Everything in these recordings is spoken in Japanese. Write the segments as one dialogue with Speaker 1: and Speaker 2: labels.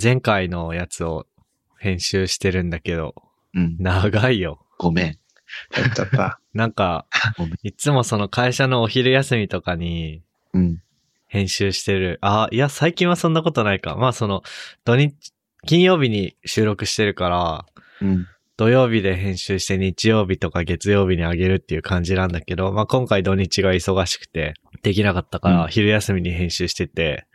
Speaker 1: 前回のやつを編集してるんだけど、
Speaker 2: うん。
Speaker 1: 長いよ。
Speaker 2: ごめん。
Speaker 3: やっちゃった。
Speaker 1: なんかいつもその会社のお昼休みとかに
Speaker 2: うん。
Speaker 1: 編集してる。あ、いや、最近はそんなことないか。まあその、土日、金曜日に収録してるから、
Speaker 2: うん。
Speaker 1: 土曜日で編集して日曜日とか月曜日にあげるっていう感じなんだけど、まあ今回土日が忙しくてできなかったから、
Speaker 2: うん
Speaker 1: 昼休みに編集してて、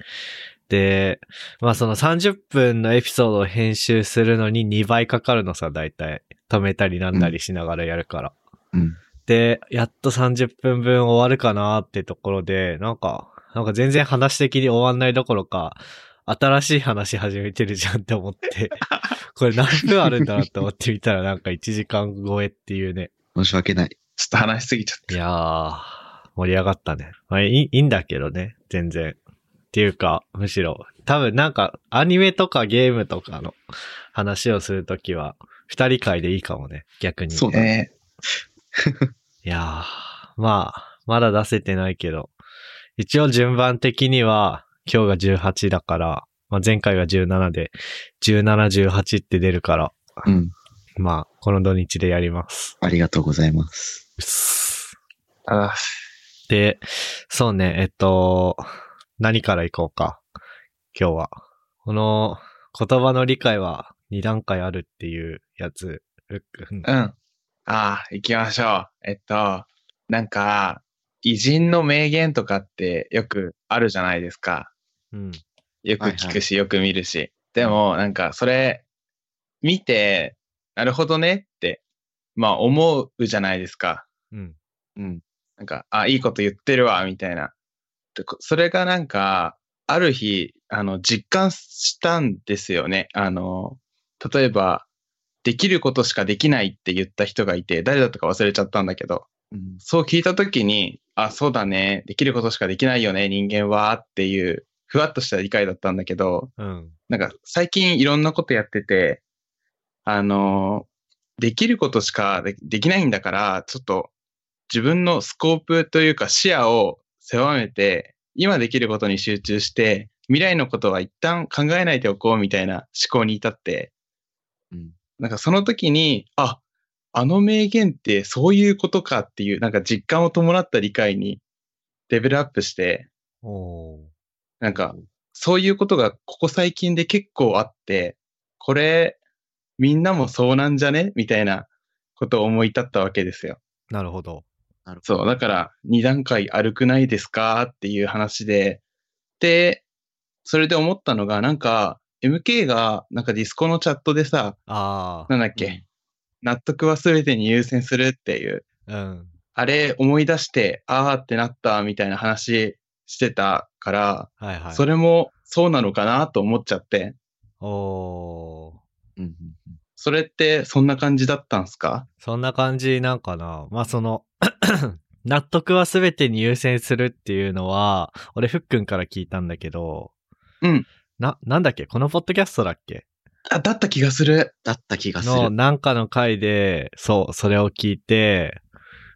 Speaker 1: で、まあその30分のエピソードを編集するのに2倍かかるのさ、大体。止めたりなんだりしながらやるから。
Speaker 2: うん。
Speaker 1: で、やっと30分分終わるかなってところで、なんか、なんか全然話的に終わんないどころか、新しい話始めてるじゃんって思って、これ何分あるんだなって思ってみたらなんか1時間超えっていうね。
Speaker 2: 申し訳ない。
Speaker 3: ちょっと話しすぎちゃっ
Speaker 1: いやー、盛り上がったね。まあいいいいんだけどね、全然。っていうか、むしろ、多分なんかアニメとかゲームとかの話をするときは、二人会でいいかもね、逆に。
Speaker 3: た。
Speaker 2: そうだ
Speaker 3: え
Speaker 1: いやー、まあ、まだ出せてないけど、一応順番的には、今日が18だから、まあ、前回が17で、17、18って出るから、
Speaker 2: うん。
Speaker 1: まあ、この土日でやります。
Speaker 2: ありがとうございます。
Speaker 1: うっす
Speaker 3: ー、あ
Speaker 1: で、そうね、えっと、何からいこうか。今日は。この言葉の理解は2段階あるっていうやつ。うん
Speaker 3: うん。ああ、行きましょう。えっと、なんか、偉人の名言とかってよくあるじゃないですか。
Speaker 1: うん。
Speaker 3: よく聞くし、よく見るし。でも、なんか、それ、見て、なるほどねって、まあ、思うじゃないですか。
Speaker 1: うん。
Speaker 2: うん。
Speaker 3: なんか、あ、いいこと言ってるわ、みたいな。それがなんか、ある日、あの、実感したんですよね。あの、例えば、できることしかできないって言った人がいて、誰だったか忘れちゃったんだけど、
Speaker 2: うん。
Speaker 3: そう聞いたときに、あ、そうだね、できることしかできないよね、人間は、っていう、ふわっとした理解だったんだけど、
Speaker 1: うん。
Speaker 3: なんか最近いろんなことやってて、あの、できることしかでできないんだから、ちょっと自分のスコープというか視野を狭めて、今できることに集中して、未来のことは一旦考えないでおこうみたいな思考に至って、
Speaker 2: うん。
Speaker 3: なんかその時に、あ、あの名言ってそういうことかっていう、なんか実感を伴った理解にレベルアップして。なんか、そういうことがここ最近で結構あって、これ、みんなもそうなんじゃねみたいなことを思い立ったわけですよ。
Speaker 1: なるほど。
Speaker 3: そう、だから、二段階歩くないですかっていう話で、で、それで思ったのが、なんか、MK が、なんかディスコのチャットでさ、
Speaker 1: あ
Speaker 3: なんだっけ、納得は全てに優先するっていう、
Speaker 1: あ。うん。
Speaker 3: あれ思い出して、あーってなったみたいな話してたから、
Speaker 1: はいはい。
Speaker 3: それもそうなのかなと思っちゃって、
Speaker 1: おー。
Speaker 2: うん。うん
Speaker 3: それってそんな感じだったんすか？
Speaker 1: そんな感じなんかな。まあ、その、納得は全てに優先するっていうのは、俺、ふっくんから聞いたんだけど、
Speaker 3: うん。
Speaker 1: な、なんだっけ？このポッドキャストだっけ？
Speaker 3: あ、だった気がする。
Speaker 2: だった気がす
Speaker 1: の、
Speaker 2: る。
Speaker 1: なんかの回で、そう、それを聞いて、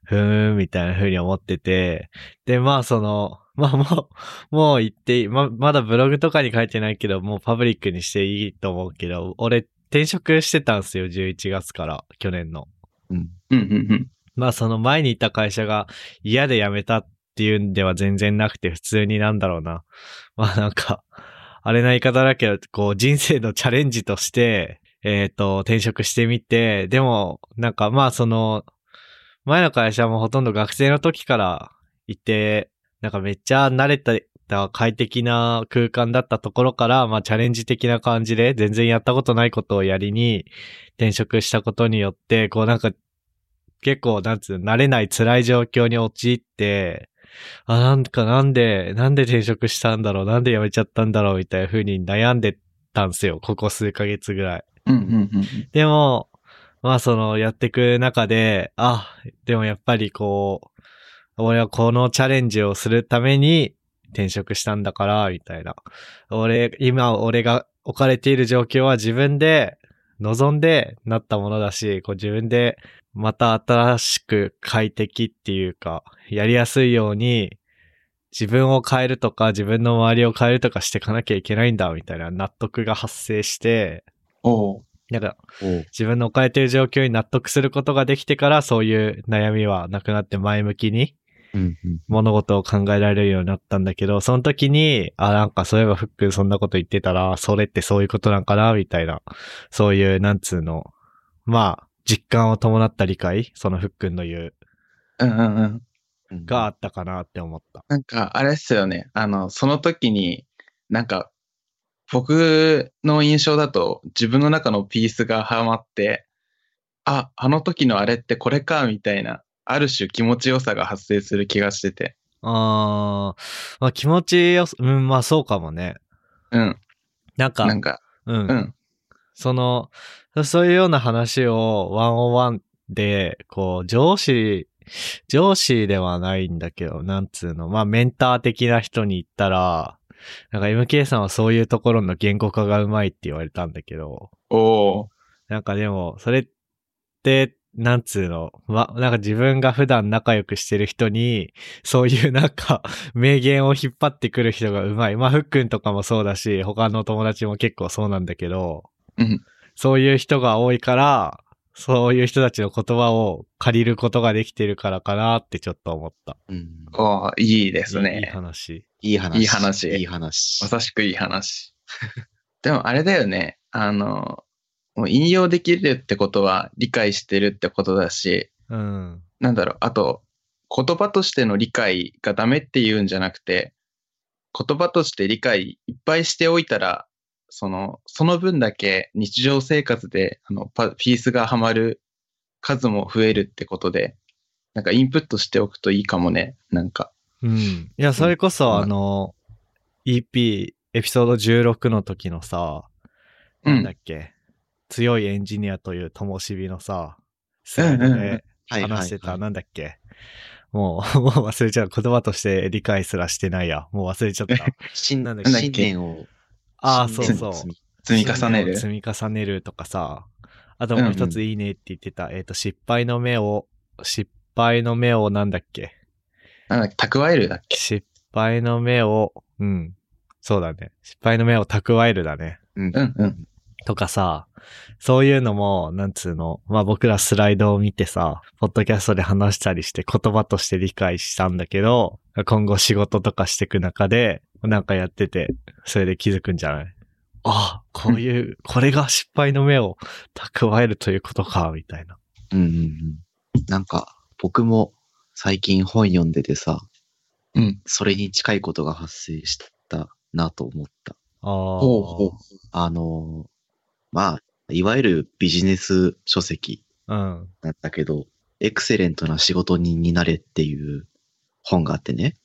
Speaker 1: ふーん、みたいな風に思ってて、で、まあ、その、まあ、もう、もう言っていい、ま、まだブログとかに書いてないけど、もうパブリックにしていいと思うけど、俺、転職してたんすよ、11月から、去年の。
Speaker 2: うん。
Speaker 3: うん、うん、
Speaker 1: まあその前にいた会社が嫌で辞めたっていうんでは全然なくて普通になんだろうな。まあなんか、あれな言い方だけど、こう人生のチャレンジとして、えっ、と、転職してみて、でもなんかまあその、前の会社もほとんど学生の時からいて、なんかめっちゃ慣れた快適な空間だったところから、まあチャレンジ的な感じで全然やったことないことをやりに転職したことによって、こうなんか結構、なんつうの、慣れない辛い状況に陥って、あ、なんかなんで、なんで転職したんだろう、なんで辞めちゃったんだろう、みたいな風に悩んでたんすよ、ここ数ヶ月ぐらい。
Speaker 3: うん。うん、うん、
Speaker 1: でも、まあその、やっていく中で、あ、でもやっぱりこう、俺はこのチャレンジをするために転職したんだから、みたいな。俺、今俺が置かれている状況は自分で望んでなったものだし、こう自分でまた新しく快適っていうか、やりやすいように自分を変えるとか、自分の周りを変えるとかしていかなきゃいけないんだ、みたいな納得が発生して、
Speaker 3: おう
Speaker 1: なんか、自分の置かれている状況に納得することができてから、そういう悩みはなくなって前向きに。物事を考えられるようになったんだけど、その時に、あ、なんかそういえばフックンそんなこと言ってたら、それってそういうことなんかな、みたいな、そういう、なんつうの、まあ、実感を伴った理解、そのフックンの言う、
Speaker 3: うんうんうん。
Speaker 2: うん
Speaker 1: があったかなって思った。
Speaker 3: なんか、あれっすよね。あの、その時に、なんか、僕の印象だと、自分の中のピースがはまって、あ、あの時のあれってこれか、みたいな、ある種気持ちよさが発生する気がしてて。
Speaker 1: あー、まあ気持ちよす、うん、まあそうかもね。
Speaker 3: うん。
Speaker 1: なんか、
Speaker 3: なんか、
Speaker 1: うん。
Speaker 3: うん。
Speaker 1: その、そういうような話を101で、こう、上司、上司ではないんだけど、なんつうの、まあメンター的な人に言ったら、なんか MK さんはそういうところの言語化がうまいって言われたんだけど、
Speaker 3: おー。
Speaker 1: なんかでも、それって、なんつうの、ま、なんか自分が普段仲良くしてる人に、そういうなんか、名言を引っ張ってくる人がうまい。まあ、ふっくんとかもそうだし、他の友達も結構そうなんだけど、
Speaker 3: うん。
Speaker 1: そういう人が多いから、そういう人たちの言葉を借りることができてるからかなってちょっと思った。
Speaker 2: うん
Speaker 3: おー、いいです
Speaker 1: いい
Speaker 3: ね。
Speaker 1: 話。
Speaker 2: いい話。
Speaker 3: いい話
Speaker 2: いい話。
Speaker 3: まさしくいい話。でもあれだよね。あの、もう引用できるってことは理解してるってことだし、
Speaker 1: うん。
Speaker 3: なんだろう、あと、言葉としての理解がダメって言うんじゃなくて、言葉として理解いっぱいしておいたら、その、その分だけ日常生活で、あの、パピースがはまる数も増えるってことで、なんかインプットしておくといいかもね。なんか。
Speaker 1: うん。いや、それこそ、
Speaker 2: うん
Speaker 1: あの、EP、エピソード16の時のさ、なんだっけ、強いエンジニアという灯火のさ、スライド
Speaker 3: うんうんうん
Speaker 1: で話してた、
Speaker 2: はい
Speaker 1: なんだっけ？もう、もう忘れちゃう。言葉として理解すらしてないや。もう忘れちゃった。
Speaker 2: 新
Speaker 1: なんだっ
Speaker 3: け？
Speaker 2: 新年を。
Speaker 1: ああ、
Speaker 2: 新
Speaker 1: そうそう。
Speaker 2: 積み
Speaker 3: 積み重ねる。
Speaker 1: 積み重ねるとかさ。あともう一ついいねって言ってた。えっ、と、失敗の目を、失敗の目をなんだっけ？
Speaker 3: なんだっけ、蓄えるだっけ？
Speaker 1: 失敗の目を、うん。そうだね。失敗の目を蓄えるだね。
Speaker 2: うん
Speaker 3: うんうん。
Speaker 1: とかさ、そういうのも、なんつうの、まあ僕らスライドを見てさ、ポッドキャストで話したりして言葉として理解したんだけど、今後仕事とかしていく中で、なんかやってて、それで気づくんじゃない？ああ、こういう、これが失敗の目を蓄えるということか、みたいな。
Speaker 2: うんうんうん。なんか、僕も最近本読んでてさ、
Speaker 3: うん。
Speaker 2: それに近いことが発生したなと思った。
Speaker 1: ああ。
Speaker 3: ほうほう。
Speaker 2: あのーまあ、いわゆるビジネス書籍
Speaker 1: うん。
Speaker 2: なんだけど、エクセレントな仕事人になれっていう本があってね、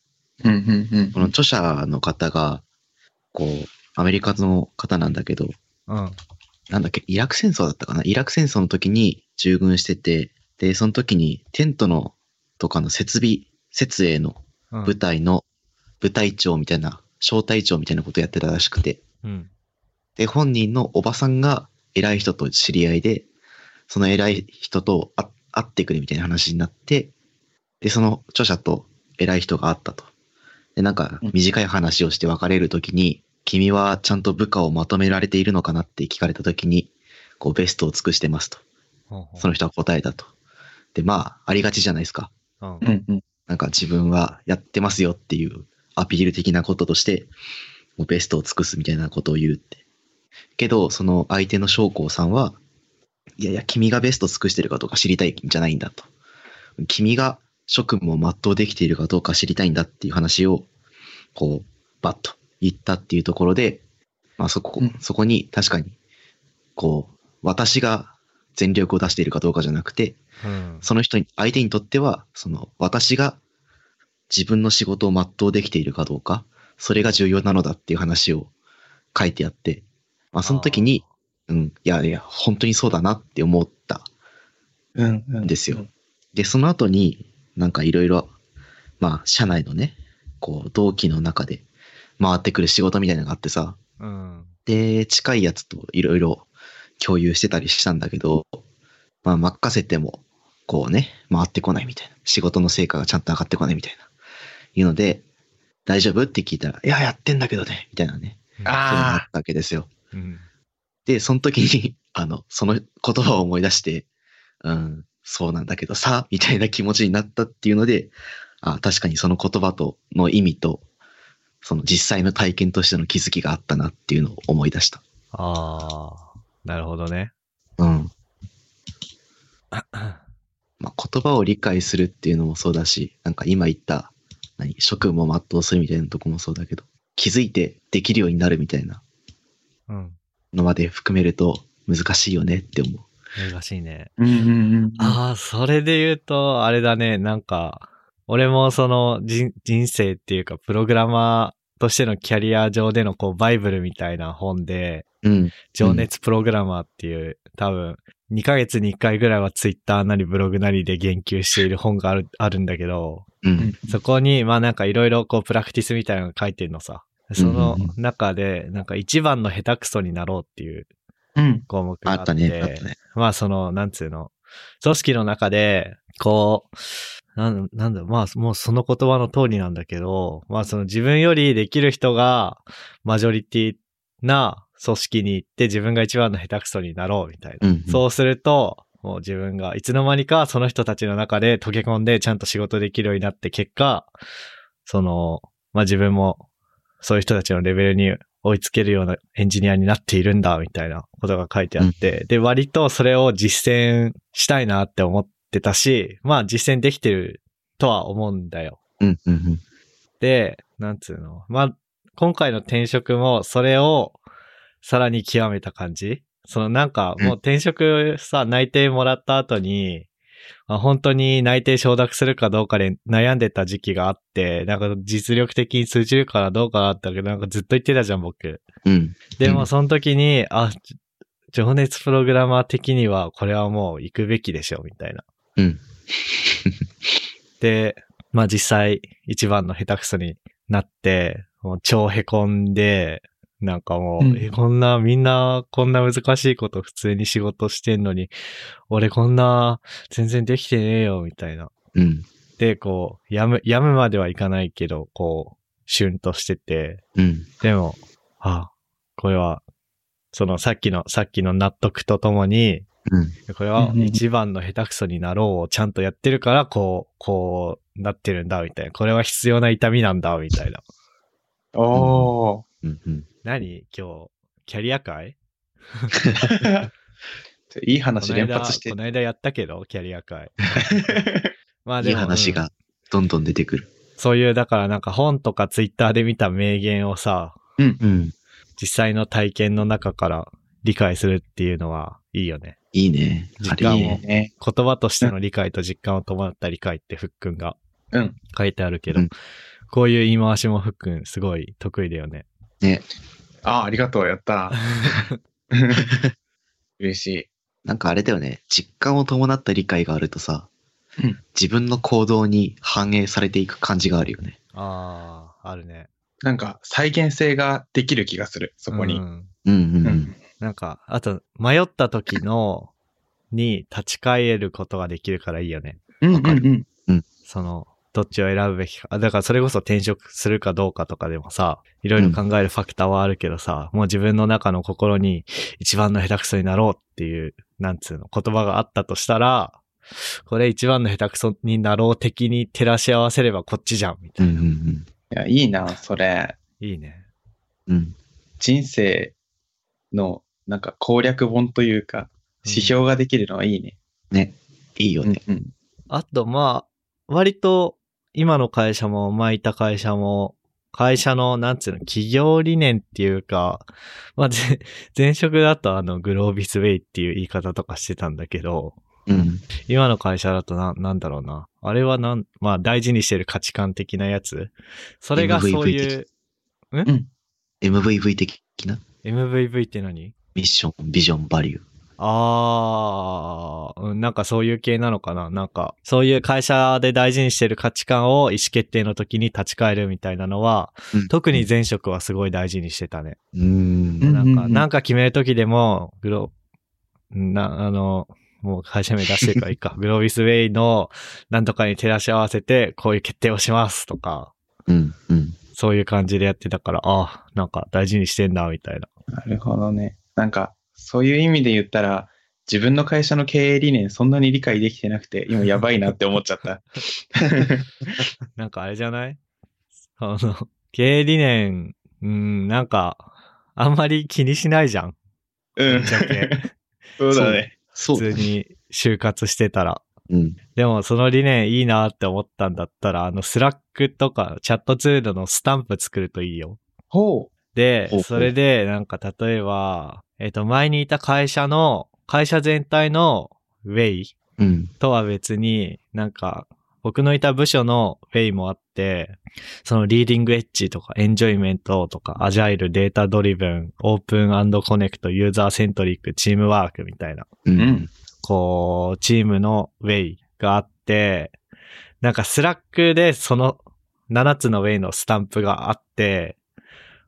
Speaker 3: うんうんうん
Speaker 2: この著者の方が、こう、アメリカの方なんだけど、
Speaker 1: うん。
Speaker 2: なんだっけ、イラク戦争だったかな？イラク戦争の時に従軍してて、で、その時にテントのとかの設備、設営の
Speaker 1: うん。
Speaker 2: 部隊の部隊長みたいな、小隊長みたいなことやってたらしくて、
Speaker 1: うん。
Speaker 2: で、本人のおばさんが偉い人と知り合いで、その偉い人と会会ってくれみたいな話になって、で、その著者と偉い人が会ったと。で、なんか短い話をして別れるときに、君はちゃんと部下をまとめられているのかなって聞かれたときに、こうベストを尽くしてますと。その人は答えたと。で、まあ、ありがちじゃないですか。
Speaker 1: うん
Speaker 3: うんうん。
Speaker 2: なんか自分はやってますよっていうアピール的なこととして、もうベストを尽くすみたいなことを言うって。けど、その相手の将校さんは、いやいや、君がベスト尽くしてるかどうか知りたいんじゃないんだと。君が職務を全うできているかどうか知りたいんだっていう話を、こう、バッと言ったっていうところで、まあそこ、
Speaker 3: うん
Speaker 2: そこに確かに、こう、私が全力を出しているかどうかじゃなくて、
Speaker 1: うん。
Speaker 2: その人に、相手にとっては、その、私が自分の仕事を全うできているかどうか、それが重要なのだっていう話を書いてあって、まあ、その時に、うん、いやいや、本当にそうだなって思った
Speaker 3: うんうん
Speaker 2: んですよ。で、その後に、なんかいろいろ、まあ、社内のね、こう、同期の中で回ってくる仕事みたいなのがあってさ、
Speaker 1: うん。
Speaker 2: で、近いやつといろいろ共有してたりしたんだけど、まあ、任せても、こうね、回ってこないみたいな。仕事の成果がちゃんと上がってこないみたいな。いうので、大丈夫？って聞いたら、いや、やってんだけどね、みたいなね。そういうったわけですよ。
Speaker 1: うん。
Speaker 2: で、その時に、あの、その言葉を思い出して、うん、そうなんだけどさ、みたいな気持ちになったっていうので、あ確かにその言葉との意味と、その実際の体験としての気づきがあったなっていうのを思い出した。
Speaker 1: ああ、なるほどね。
Speaker 2: うん。まあ、言葉を理解するっていうのもそうだし、なんか今言った、何、職務を全うするみたいなとこもそうだけど、気づいてできるようになるみたいな
Speaker 1: うん。
Speaker 2: のまで含めると難しいよねって思う。
Speaker 1: 難しいね。
Speaker 3: あ。うんうんうん。
Speaker 1: ああ、それで言うと、あれだね、なんか、俺もその人人生っていうか、プログラマーとしてのキャリア上でのこう、バイブルみたいな本で、
Speaker 2: うん。
Speaker 1: 情熱プログラマーっていう、多分、2ヶ月に1回ぐらいはツイッターなりブログなりで言及している本がある、あるんだけど、
Speaker 2: うん。
Speaker 1: そこに、まあなんかいろいろこう、プラクティスみたいなのが書いてるのさ。その中で、なんか一番の下手くそになろうっていう
Speaker 3: うん。
Speaker 1: 項目があっ、
Speaker 2: あってたね、あったね。
Speaker 1: まあその、なんつうの、組織の中で、こう、なんなんだ、まあもうその言葉の通りなんだけど、まあその自分よりできる人がマジョリティな組織に行って自分が一番の下手くそになろうみたいな。
Speaker 2: うん、うん。
Speaker 1: そうすると、もう自分がいつの間にかその人たちの中で溶け込んでちゃんと仕事できるようになって結果、その、まあ自分もそういう人たちのレベルに追いつけるようなエンジニアになっているんだみたいなことが書いてあって、で、割とそれを実践したいなって思ってたし、まあ実践できてるとは思うんだよ。
Speaker 2: うん、うん、うん。
Speaker 1: で、なんつうの。まあ、今回の転職もそれをさらに極めた感じ？そのなんかもう転職さ、内定もらった後に、まあ、本当に内定承諾するかどうかで悩んでた時期があって、なんか実力的に通じるからどうかなったけど、なんかずっと言ってたじゃん、僕。
Speaker 2: うん。
Speaker 1: でも
Speaker 2: うん
Speaker 1: その時に、あ、ち情熱プログラマー的にはこれはもう行くべきでしょ、みたいな。
Speaker 2: うん。
Speaker 1: で、まあ実際一番の下手くそになって、もう超凹んで、なんかもう、
Speaker 3: うん
Speaker 1: え、こんな、みんなこんな難しいこと普通に仕事してんのに、俺こんな全然できてねえよ、みたいな。
Speaker 2: うん。
Speaker 1: で、こう、やむ、やむまではいかないけど、こう、シュンとしてて、
Speaker 2: うん。
Speaker 1: でも、あ、これは、そのさっきの、さっきの納得とともに、
Speaker 2: うん。
Speaker 1: これは一番の下手くそになろうをちゃんとやってるから、こう、こうなってるんだ、みたいな。これは必要な痛みなんだ、みたいな。
Speaker 3: おー。
Speaker 2: うん。うん。
Speaker 1: 何？今日、キャリア会？
Speaker 3: いい話連
Speaker 1: この間、
Speaker 3: 発して
Speaker 1: こ。の間やったけど、キャリア会。まあ
Speaker 2: いい
Speaker 1: でも、うん
Speaker 2: 話がどんどん出てくる。
Speaker 1: そういう、だからなんか本とかツイッターで見た名言をさ、
Speaker 2: うん。
Speaker 1: 実際の体験の中から理解するっていうのはいいよね。
Speaker 2: いいね。あれいい
Speaker 1: 実感を
Speaker 2: ね。
Speaker 3: ね。
Speaker 1: 言葉としての理解と実感を伴った理解ってふっくんが
Speaker 3: うん。
Speaker 1: 書いてあるけど、
Speaker 2: うん
Speaker 1: こういう言い回しもふっくんすごい得意だよね。
Speaker 2: ね。
Speaker 3: ああ、ありがとう。やった。嬉しい。
Speaker 2: なんかあれだよね。実感を伴った理解があるとさ、
Speaker 3: うん
Speaker 2: 自分の行動に反映されていく感じがあるよね。
Speaker 1: ああ、あるね。
Speaker 3: なんか再現性ができる気がする。そこに。
Speaker 1: うん
Speaker 2: うんうんう。
Speaker 3: うんん。
Speaker 1: なんか、あと、迷った時の、に立ち返ることができるからいいよね。
Speaker 3: うん。
Speaker 2: わかる
Speaker 3: うん
Speaker 1: その、どっちを選ぶべきか。あだからそれこそ転職するかどうかとかでもさ、いろいろ考えるファクターはあるけどさ、もう自分の中の心に一番の下手くそになろうっていう、なんつうの、言葉があったとしたら、これ一番の下手くそになろう的に照らし合わせればこっちじゃん、みたいな。
Speaker 2: うんうん
Speaker 3: いや、いいな、それ。
Speaker 1: いいね。
Speaker 2: うん。うん。
Speaker 3: 人生の、なんか攻略本というか、指標ができるのはいいね。
Speaker 2: ね。いいよね。
Speaker 3: うん。
Speaker 1: あと、まあ、割と、今の会社も、前いた会社も、会社の、なんつうの、企業理念っていうか、まあ、ぜ 前職だとあの、グロービスウェイっていう言い方とかしてたんだけど、
Speaker 2: うん。
Speaker 1: 今の会社だとな、なんだろうな。あれはなん、まあ、大事にしてる価値観的なやつ？それがそういう、
Speaker 2: MVV 的な
Speaker 1: MVV って何
Speaker 2: ミッション、ビジョン、バリュー。
Speaker 1: あー、うんなんかそういう系なのかななんか、そういう会社で大事にしてる価値観を意思決定の時に立ち返るみたいなのは、
Speaker 2: うん
Speaker 1: 特に前職はすごい大事にしてたね。
Speaker 2: うーん。
Speaker 1: なんか、
Speaker 3: うん
Speaker 1: なんか決める時でも、グロ、な、あの、もう会社名出してるからいいか。グロービスウェイのなんとかに照らし合わせて、こういう決定をしますとか、
Speaker 2: うん。うん。
Speaker 1: そういう感じでやってたから、ああ、なんか大事にしてんな、みたいな。
Speaker 3: なるほどね。なんか、そういう意味で言ったら、自分の会社の経営理念そんなに理解できてなくて、今やばいなって思っちゃった。
Speaker 1: なんかあれじゃない？あの、経営理念、うん、なんか、あんまり気にしないじゃん。
Speaker 3: うん。そうだね。
Speaker 1: 普通に就活してたら。
Speaker 2: うん。
Speaker 1: でもその理念いいなって思ったんだったら、あの、 Slack とかチャットツールのスタンプ作るといいよ。
Speaker 3: ほ
Speaker 2: うほう、
Speaker 1: それで、なんか例えば、えっ、と、前にいた会社の、会社全体の way
Speaker 2: うん。
Speaker 1: とは別に、なんか、僕のいた部署の way もあって、その leading edge とか enjoyment とか agile、 data driven、 open connect、 user centric、 teamwork みたいな。
Speaker 2: う
Speaker 3: ん。
Speaker 1: こう、チームの way があって、なんか Slack でその7つの way のスタンプがあって、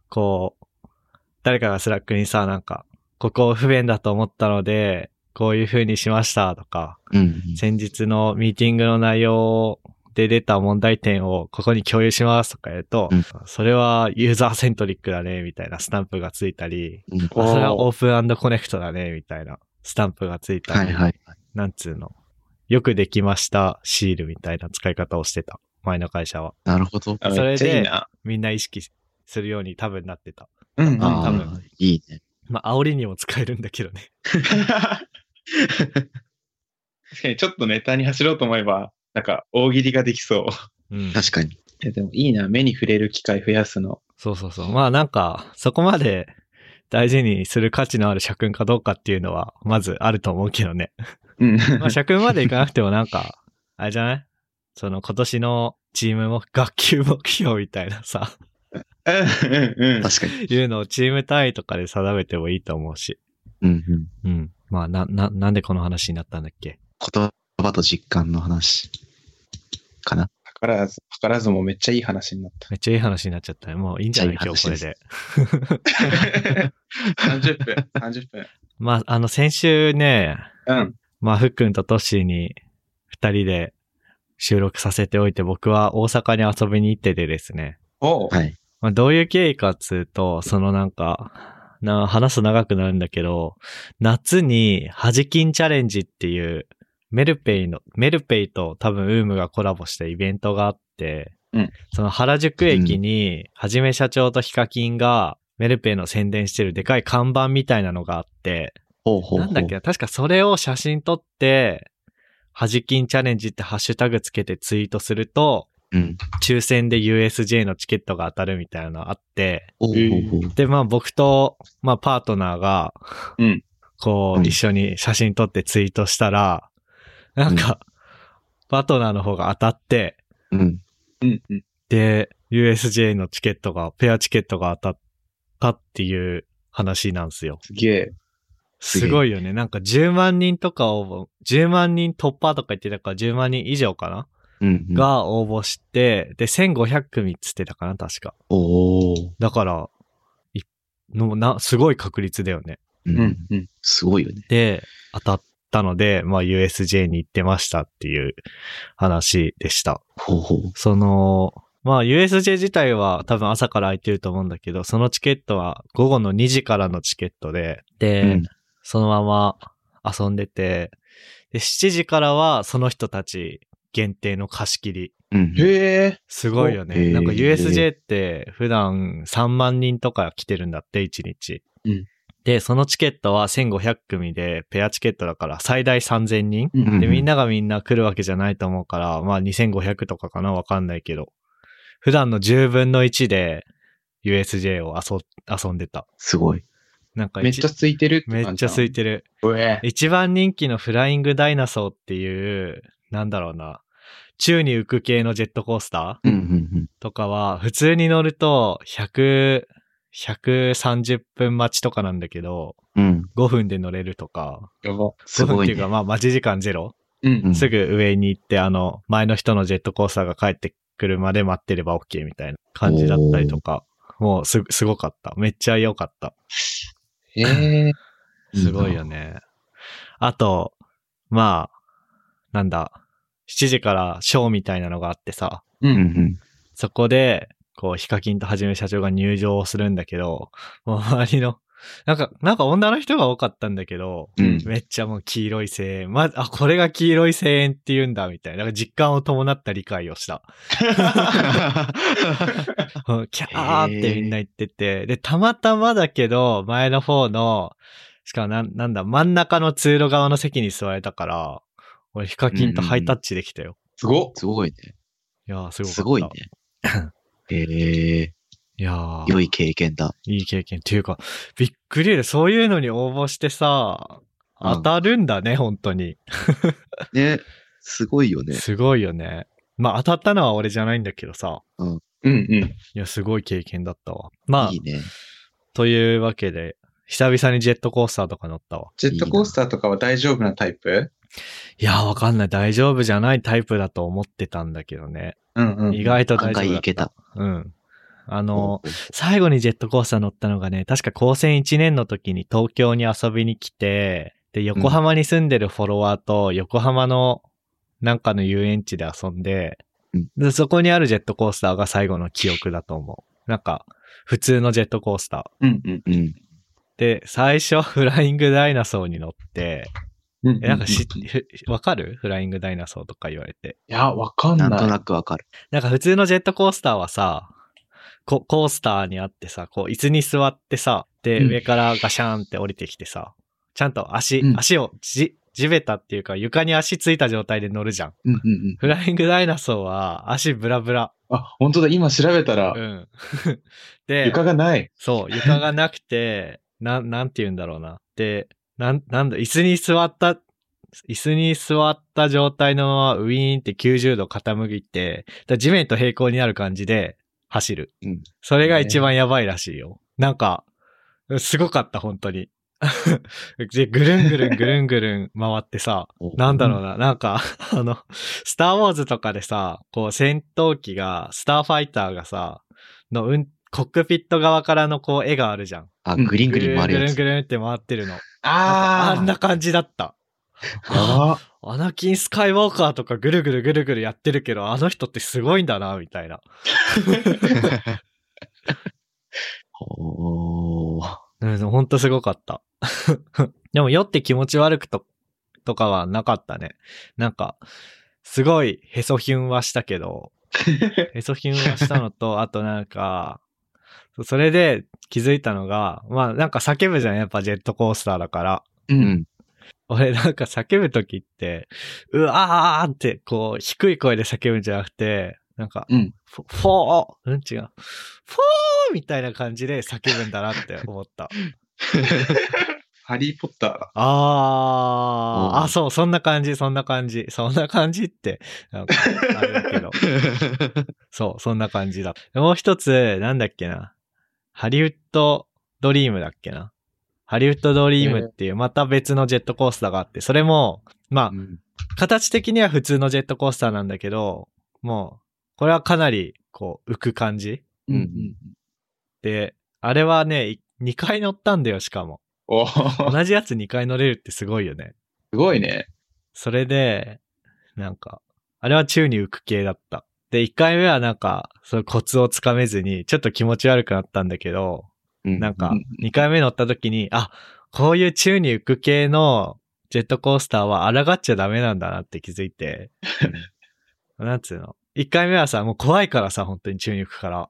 Speaker 1: こう、誰かが Slack にさ、なんか、ここ不便だと思ったので、こういう風にしましたとか、
Speaker 2: うん。
Speaker 1: 先日のミーティングの内容で出た問題点をここに共有しますとか言うと、
Speaker 2: うん
Speaker 1: それは user centric だね、みたいなスタンプがついたり、
Speaker 2: うん。
Speaker 1: あそれは open connect だね、みたいなスタンプがついたり、
Speaker 2: はいはい。
Speaker 1: なんつうの。よくできましたシールみたいな使い方をしてた。前の会社は。
Speaker 2: なるほど。
Speaker 3: あ
Speaker 1: それで。みんな意識するように多分なってた。
Speaker 3: うん
Speaker 1: 多分、
Speaker 2: いいね。
Speaker 1: まあ、煽りにも使えるんだけどね。
Speaker 3: 確かにちょっとネタに走ろうと思えば、なんか大喜利ができそう。
Speaker 1: うん。
Speaker 2: 確かに。
Speaker 3: いやでもいいな、目に触れる機会増やすの。
Speaker 1: そうそうそう。まあなんか、そこまで大事にする価値のある社訓かどうかっていうのは、まずあると思うけどね。
Speaker 3: うん。
Speaker 1: まあ社訓までいかなくてもなんか、あれじゃない？その今年のチームも学級目標みたいなさ、
Speaker 3: うんうんうん。
Speaker 2: 確かに。
Speaker 1: いうのをチーム単位とかで定めてもいいと思うし。
Speaker 2: うんうん。
Speaker 1: うん。まあな、な、なんでこの話になったんだっけ？
Speaker 2: 言葉と実感の話。かな。
Speaker 3: 図らず、図らずもめっちゃいい話になった。
Speaker 1: めっちゃいい話になっちゃったね。もういいんじゃない？今日これで。
Speaker 3: 30分、30分。
Speaker 1: まあ、あの先週ね、
Speaker 3: うん。
Speaker 1: まあ、ふっくんとトッシーに二人で収録させておいて、僕は大阪に遊びに行っててですね。
Speaker 3: おう。
Speaker 2: はい。
Speaker 1: まあ、どういう経緯かっつうと、そのなんか、な、話すと長くなるんだけど、夏にハジキンチャレンジっていう、メルペイの、メルペイと多分ウームがコラボしたイベントがあって、
Speaker 3: うん
Speaker 1: その原宿駅に、はじめ社長とヒカキンがメルペイの宣伝してるでかい看板みたいなのがあって、
Speaker 2: ほうほう。
Speaker 1: なんだっけな確かそれを写真撮って、はじきんチャレンジってハッシュタグつけてツイートすると、
Speaker 2: うん。
Speaker 1: 抽選で USJ のチケットが当たるみたいなのあって。で、まあ僕と、まあパートナーが、
Speaker 3: うん
Speaker 1: こう、
Speaker 2: うん
Speaker 1: 一緒に写真撮ってツイートしたら、なんか、パートナーの方が当たって、
Speaker 2: うん。
Speaker 3: うんうん。
Speaker 1: で、USJ のチケットが、ペアチケットが当たったっていう話なんですよ。
Speaker 3: すげえ。
Speaker 2: す
Speaker 1: ごいよね。なんか10万人とか応募、10万人突破とか言ってたから10万人以上かな。が応募して、で、1500組っつってたかな確か。
Speaker 2: おー。
Speaker 1: だから、いのな、すごい確率だよね。
Speaker 2: う
Speaker 3: うんん。うん。
Speaker 2: すごいよね。
Speaker 1: で、当たったので、まあ USJ に行ってましたっていう話でした。
Speaker 2: ほうほう。
Speaker 1: その、まあ USJ 自体は多分朝から空いてると思うんだけど、そのチケットは午後の2時からのチケットで、で、
Speaker 2: うん。
Speaker 1: そのまま遊んでて、で、7時からはその人たち限定の貸し切り。
Speaker 2: うん。
Speaker 3: へえ。
Speaker 1: すごいよ
Speaker 2: へ
Speaker 1: ね。
Speaker 2: ー
Speaker 1: なんか USJ って普段3万人とか来てるんだって、1日。
Speaker 3: うん
Speaker 1: で、そのチケットは1500組でペアチケットだから最大3000人。
Speaker 3: うん
Speaker 1: で、みんながみんな来るわけじゃないと思うから、まあ2500とかかな？わかんないけど。普段の10分の1で USJ を遊遊んでた。
Speaker 2: すごい。
Speaker 1: なんか一
Speaker 3: めっちゃ空いてるって
Speaker 1: めっちゃ空いてる。一番人気のフライングダイナソーっていう、なんだろうな、宙に浮く系のジェットコースター？とかは、普通に乗ると、100、130分待ちとかなんだけど、
Speaker 2: うん。うん。
Speaker 1: 5分で乗れるとか、
Speaker 3: やば。
Speaker 1: 5分
Speaker 2: すごいね。
Speaker 1: っていうかまあ待ち時間ゼロ、
Speaker 3: うん
Speaker 2: うん
Speaker 1: すぐ上に行って、あの、前の人のジェットコースターが帰ってくるまで待ってれば OK みたいな感じだったりとか、もうす、すごかった。めっちゃ良かった。
Speaker 3: へえ。
Speaker 1: すごいよね。あと、まあ、なんだ、7時からショーみたいなのがあってさ、
Speaker 3: う。
Speaker 2: うんん
Speaker 1: そこで、こう、ヒカキンとはじめ社長が入場するんだけど、も う周りの、なんか、なんか女の人が多かったんだけど、
Speaker 2: うん。
Speaker 1: めっちゃもう黄色い声援。ま、あ、これが黄色い声援って言うんだ、みたいな。なんか実感を伴った理解をした。う ん キャーってみんな言ってて、で、たまたまだけど、前の方の、しかもなん、なんだ、真ん中の通路側の席に座れたから、俺、ヒカキンとハイタッチできたよ。
Speaker 3: すごっ。
Speaker 2: すごいね。
Speaker 1: いやー、すごかった。
Speaker 2: すごいね。へえ、
Speaker 1: いやー、
Speaker 2: 良い経験だ。
Speaker 1: いい経験。っていうか、びっくりで、そういうのに応募してさ、
Speaker 2: うん
Speaker 1: 当たるんだね、本当に。
Speaker 2: ね。すごいよね。
Speaker 1: すごいよね。まあ、当たったのは俺じゃないんだけどさ。
Speaker 3: うんうん。
Speaker 1: いや、すごい経験だったわ。まあ
Speaker 2: いい、ね。
Speaker 1: というわけで、久々にジェットコースターとか乗ったわ。
Speaker 3: ジェットコースターとかは大丈夫なタイプ？
Speaker 1: いや、わかんない。大丈夫じゃないタイプだと思ってたんだけどね。
Speaker 3: うんうん。
Speaker 1: 意外と大丈夫だった。
Speaker 2: いけた。
Speaker 1: うん。あの、最後にジェットコースター乗ったのがね、確か高専1年の時に東京に遊びに来て、で、横浜に住んでるフォロワーと横浜のなんかの遊園地で遊んで、
Speaker 2: うん
Speaker 1: で、そこにあるジェットコースターが最後の記憶だと思う。なんか、普通のジェットコースター。
Speaker 3: うんうん。
Speaker 2: うん。
Speaker 1: で、最初、フライングダイナソーに乗って、
Speaker 3: うん
Speaker 1: え、なんかし、ふわかる？フライングダイナソーとか言われて。
Speaker 3: いや、わかんな。
Speaker 2: ないんとなくわかる。
Speaker 1: なんか普通のジェットコースターはさ、ココースターにあってさ、こう椅子に座ってさ、で、
Speaker 3: うん
Speaker 1: 上からガシャーンって降りてきてさ、ちゃんと足、
Speaker 3: うん
Speaker 1: 足をじ、地べたっていうか床に足ついた状態で乗るじゃん。
Speaker 3: うんうんうん。
Speaker 1: フライングダイナソーは足ブラブラ。
Speaker 3: あ、本当だ。今調べたら
Speaker 1: う、ん。で、
Speaker 3: 床がない。
Speaker 1: そう、床がなくて、なん、なんて言うんだろうな。で、なん、なんだ、椅子に座った、椅子に座った状態のままウィーンって90度傾いて、地面と平行になる感じで走る。
Speaker 2: うん
Speaker 1: それが一番やばいらしいよ。なんか、すごかった、本当に。で、ぐるんぐるんぐるんぐるん回ってさ、なんだろうな、なんか、あの、スターウォーズとかでさ、こう戦闘機が、スターファイターがさ、のうん、コックピット側からのこう絵があるじゃん。
Speaker 2: あ、グリングリン回るやつ
Speaker 1: ぐるんぐ。るんって回ってるの。
Speaker 3: あ
Speaker 1: あんな感じだった。
Speaker 3: やば。
Speaker 1: アナキン・スカイウォーカーとかぐるぐるぐるぐるやってるけど、あの人ってすごいんだな、みたいな。
Speaker 2: おー。
Speaker 1: うん、ほんとすごかった。でも酔って気持ち悪くと、とかはなかったね。なんか、すごいへそヒュンはしたけど、へそヒュンはしたのと、あとなんか、それで気づいたのが、まあなんか叫ぶじゃん、やっぱジェットコースターだから。
Speaker 3: う。
Speaker 2: うんん。
Speaker 1: 俺なんか叫ぶときって、うわーってこう低い声で叫ぶんじゃなくて、なんか、
Speaker 3: うん。
Speaker 1: フォ、フォー、うん違う、フォーみたいな感じで叫ぶんだなって思った。
Speaker 3: ハリーポッターだ。
Speaker 1: あー、
Speaker 2: うん
Speaker 1: あ、そう、そんな感じ、そんな感じ、そんな感じって、なんか、あれだけど、そう、そんな感じだ。もう一つ、なんだっけな。ハリウッドドリームだっけな。ハリウッドドリームっていう、また別のジェットコースターがあって、それも、まあ、形的には普通のジェットコースターなんだけど、もう、これはかなり、こう、浮く感じ
Speaker 3: うんうん。
Speaker 1: で、あれはね、2回乗ったんだよ、しかも。同じやつ2回乗れるってすごいよね。
Speaker 3: すごいね。
Speaker 1: それで、なんか、あれは宙に浮く系だった。で、1回目はなんか、そういうコツをつかめずに、ちょっと気持ち悪くなったんだけど、
Speaker 2: うん
Speaker 1: なんか
Speaker 3: うん、
Speaker 1: 2回目乗った時に、あ、こういう宙に浮く系のジェットコースターは抗っちゃダメなんだなって気づいて、なんつうの？1回目はさ、もう怖いからさ、本当に宙に浮くから。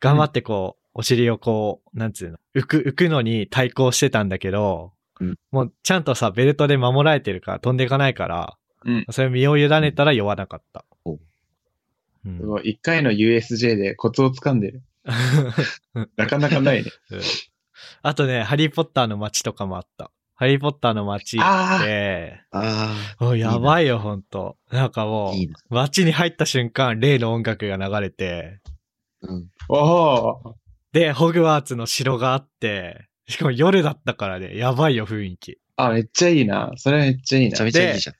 Speaker 1: 頑張ってこう、お尻をこう、なんつうの、浮く、浮くのに対抗してたんだけど、
Speaker 2: うん
Speaker 1: もうちゃんとさ、ベルトで守られてるから飛んでいかないから、
Speaker 3: うん。
Speaker 1: それ身を委ねたら酔わなかった。
Speaker 2: お
Speaker 1: うん
Speaker 3: 一回の USJ でコツをつかんでる。なかなかないね。
Speaker 1: うんあとね、ハリーポッターの街とかもあった。ハリーポッターの街行って、
Speaker 2: あ
Speaker 1: おやばいよ、ほんと。なんかも
Speaker 2: あ、いい。
Speaker 1: 街に入った瞬間、例の音楽が流れて、
Speaker 2: うん。
Speaker 3: おー
Speaker 1: で、ホグワーツの城があって、しかも夜だったからね、やばいよ、雰囲気。
Speaker 3: あ、めっちゃいいな。それめっちゃいいな
Speaker 2: めちゃ。めちゃいいじゃん。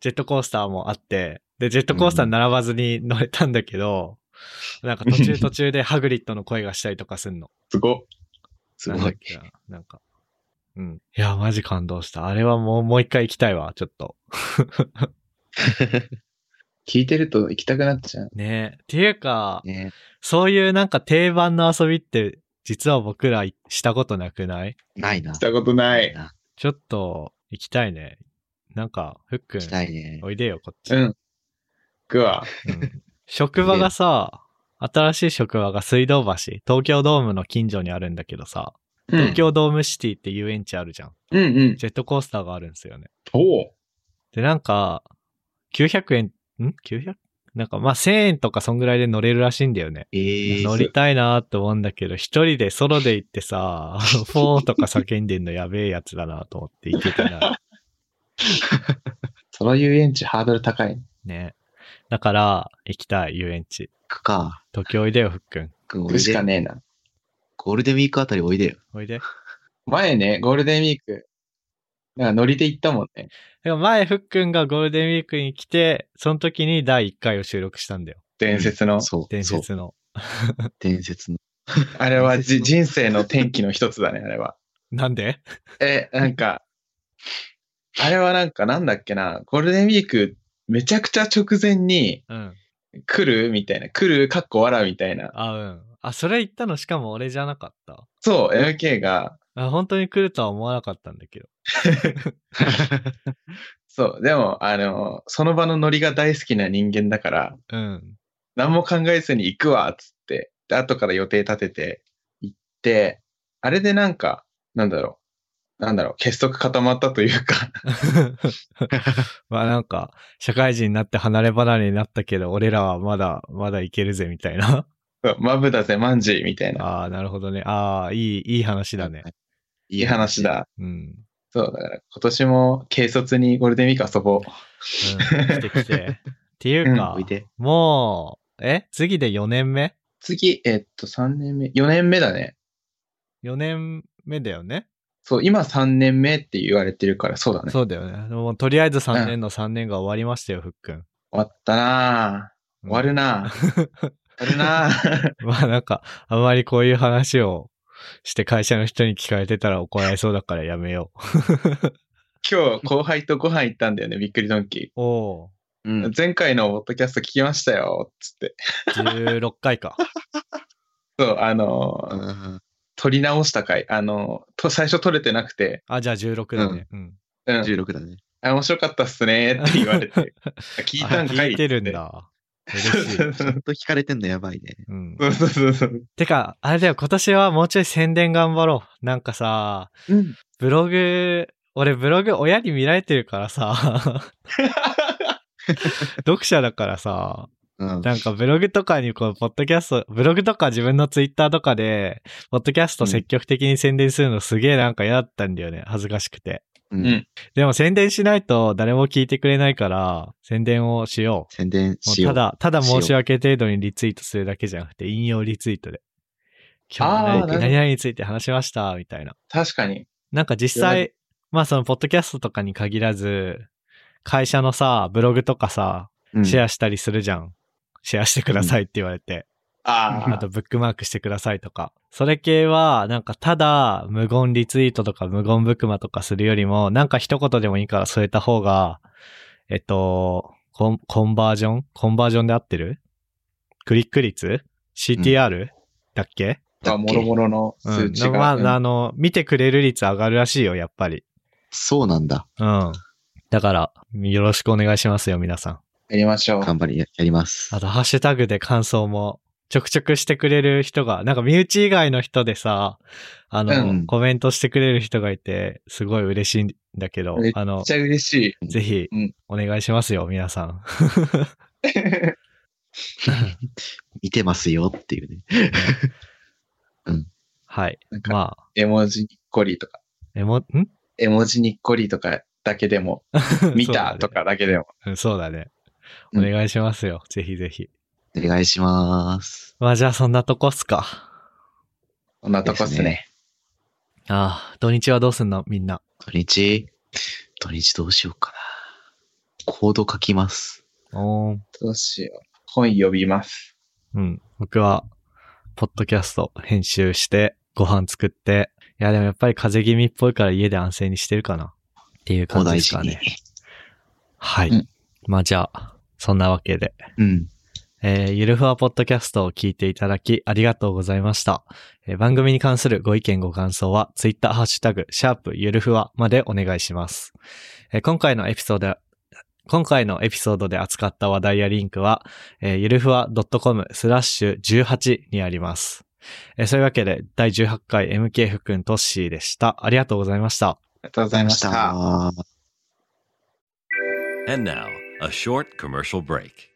Speaker 1: ジェットコースターもあって、で、ジェットコースターに並ばずに乗れたんだけど、なんか途中 途中でハグリッドの声がしたりとかすんの。
Speaker 3: すごっ。
Speaker 2: すごい。
Speaker 1: なんだっけな。なんか。うん。いや、マジ感動した。あれはもう、もう一回行きたいわ、ちょっと。
Speaker 3: 聞いてると行きたくなっちゃう。
Speaker 1: ねっていうか、
Speaker 2: ね。
Speaker 1: そういうなんか定番の遊びって、実は僕らしたことなくない？
Speaker 2: ないな。
Speaker 3: したことない。
Speaker 2: な。
Speaker 1: ちょっと行きたいね。なんか、ふっくん
Speaker 2: し、たいね。
Speaker 1: おいでよ、こっち。
Speaker 3: うん。行くわ。
Speaker 1: うん職場がさ、新しい職場が水道橋、東京ドームの近所にあるんだけどさ、
Speaker 3: うん
Speaker 1: 東京ドームシティって遊園地あるじゃん。
Speaker 3: うんうん。
Speaker 1: ジェットコースターがあるんですよね。
Speaker 3: おう。
Speaker 1: で、なんか、900円、ん ?900? なんか、まあ、1000円とかそんぐらいで乗れるらしいんだよね。
Speaker 2: ええ
Speaker 1: 乗りたいなと思うんだけど、一人でソロで行ってさ、フォーとか叫んでんのやべえやつだなと思って行けてない。
Speaker 3: ソロ遊園地ハードル高い。
Speaker 1: ね。だから、行きたい、遊園地。
Speaker 2: 行くか。
Speaker 1: 東京おいでよ、ふっくん。
Speaker 3: 行くしかねえな。
Speaker 2: ゴールデンウィークあたりおいでよ。
Speaker 1: おいで。
Speaker 3: 前ね、ゴールデンウィーク、なんか乗りで行ったもんね。
Speaker 1: だから前、ふっくんがゴールデンウィークに来て、その時に第1回を収録したんだよ。
Speaker 3: 伝説の。
Speaker 2: そう。
Speaker 1: 伝。説の。
Speaker 2: 伝説の。
Speaker 3: あれはじ人生の転機の一つだね、あれは。
Speaker 1: なんで？
Speaker 3: え、なんか、あれはなんかなんだっけな、ゴールデンウィークめちゃくちゃ直前に
Speaker 1: うん。
Speaker 3: 来るみたいな、来るかっこ笑うみたいな。
Speaker 1: あ、うん。あ、それ言ったのしかも俺じゃなかった。
Speaker 3: そう、MK が、
Speaker 1: あ本当に来るとは思わなかったんだけど。
Speaker 3: そう、でも、あの、その場のノリが大好きな人間だから、
Speaker 1: うん。
Speaker 3: 何も考えずに行くわ、つって、で後から予定立てて行って、あれでなんか、なんだろう、なんだろう、結束固まったというか、
Speaker 1: まあなんか、社会人になって離れ離れになったけど、俺らはまだ、まだいけるぜ、みたいな。
Speaker 3: マブだぜ、マンジーみたいな。
Speaker 1: ああ、なるほどね。ああ、いい、いい話だね。
Speaker 3: いい話。だ。
Speaker 1: うん。
Speaker 3: そう、だから今年も軽率にゴールデンウィーク遊ぼう。
Speaker 1: うん。来て来て。っていうか
Speaker 2: おい、で。
Speaker 1: もう、え次で4年目？
Speaker 3: 次、えっと、3年目、4年目だね。
Speaker 1: ?4 年目だよね？
Speaker 3: そう、今3年目って言われてるから、そうだね。終
Speaker 1: そうだよね。もうとりあえず3年の3年が終わりましたよ、ふっくん。
Speaker 3: わったなぁ。終わるなぁ。終わるなぁ。
Speaker 1: まあなんか、あまりこういう話をして会社の人に聞かれてたら怒られそうだからやめよ
Speaker 3: 今日、後輩とご飯行ったんだよね、びっくりドンキ
Speaker 1: う。お
Speaker 2: うん
Speaker 3: ー。。前回のポッドキャスト聞きましたよ、つって。
Speaker 1: ー、16回か。
Speaker 3: そう、あのー
Speaker 2: うん
Speaker 3: 撮り直した回。あのーと、最初撮れてなくて、
Speaker 1: あ、じゃあ16だね。うん。
Speaker 3: うん。
Speaker 2: 16だね。
Speaker 3: あ、面白かったっすねって言われて。聞いたんかい
Speaker 1: あ聞いてるんだ。嬉しい。
Speaker 2: ちゃんと聞かれてんのやばいね。
Speaker 1: うん。
Speaker 3: そうそうそう。
Speaker 1: てか、あれだよ、今年はもうちょい宣伝頑張ろう。なんかさ、
Speaker 3: うん。
Speaker 1: ブログ、俺ブログ親に見られてるからさ、読者だからさ、
Speaker 2: うん。
Speaker 1: なんかブログとかにこう、ポッドキャスト、ブログとか自分のツイッターとかで、ポッドキャスト積極的に宣伝するのすげえなんか嫌だったんだよね。恥ずかしくて。
Speaker 2: う
Speaker 3: うんん。
Speaker 1: でも宣伝しないと誰も聞いてくれないから、宣伝をしよ
Speaker 2: 宣伝しよう。
Speaker 1: うただ、ただ申し訳程度にリツイートするだけじゃなくて、引用リツイートで。今日
Speaker 3: あーなるほど
Speaker 1: 何々について話しました、みたいな。
Speaker 3: 確かに。
Speaker 1: なんか実際、まあその、ポッドキャストとかに限らず、会社のさ、ブログとかさ、
Speaker 2: うん
Speaker 1: シェアしたりするじゃん。シェアしてくださいって言われて。
Speaker 3: あ
Speaker 1: あと、ブックマークしてくださいとか。それ系は、なんかただ、無言リツイートとか無言ブックマとかするよりも、なんか一言でもいいから添えた方が、えっと、コンコンバージョン？コンバージョンで合ってる？クリック率 ?CTR、だっけ？
Speaker 3: あ。あ、もろもろの
Speaker 1: うん。
Speaker 3: 数値が。
Speaker 1: まあ、
Speaker 3: うん
Speaker 1: あの、見てくれる率上がるらしいよ、やっぱり。
Speaker 2: そうなんだ。
Speaker 1: うん。だから、よろしくお願いしますよ、皆さん。
Speaker 3: やりましょう。
Speaker 2: 頑張りややります
Speaker 1: あ。と、ハッシュタグで感想も、ちょくちょくしてくれる人が、なんか身内以外の人でさ、あの、
Speaker 2: うん
Speaker 1: コメントしてくれる人がいて、すごい嬉しいんだけど
Speaker 3: めっ、
Speaker 1: あの
Speaker 3: めっ、ちゃ嬉しい。
Speaker 1: ぜひ
Speaker 3: うん、
Speaker 1: お願いしますよ、皆さん。
Speaker 2: 見てますよっていうね。
Speaker 1: はい。
Speaker 3: なんか
Speaker 1: まあ、
Speaker 3: 絵文字にっこりとか、
Speaker 1: えも、ん？
Speaker 3: 絵文字にっこりとかだけでも、見たとかだけでも。
Speaker 1: う んそうだね。お
Speaker 3: うん
Speaker 1: 願いしますよ、ぜひぜひ。
Speaker 2: お願いします。
Speaker 1: まあ、じゃあそんなとこっすか。
Speaker 3: こんなとこっす
Speaker 2: です
Speaker 3: ね。
Speaker 1: ああ、土日はどうすんの？みんな。
Speaker 2: 土日、土日どうしようかな。コード書きます。
Speaker 1: おー
Speaker 3: どうしよう。本呼びます。
Speaker 1: うん。僕は、ポッドキャスト編集して、ご飯作って、いやでもやっぱり風邪気味っぽいから家で安静にしてるかな。っていう感じですかね。。はい。
Speaker 3: うん
Speaker 1: まあじゃあ、そんなわけで。
Speaker 2: うん。
Speaker 1: えーゆるふわポッドキャストを聞いていただきありがとうございました。えー番組に関するご意見ご感想は、ツイッターハッシュタグ、シャープゆるふわまでお願いします。えー今回のエピソード、今回のエピソードで扱った話題やリンクは、えーゆるふわ .com スラッシュ18にあります。えーそういうわけで、第18回 MK 福んトッシーでした。ありがとうございました。
Speaker 3: ありがとうございました。
Speaker 2: た。
Speaker 4: And now, a short commercial break.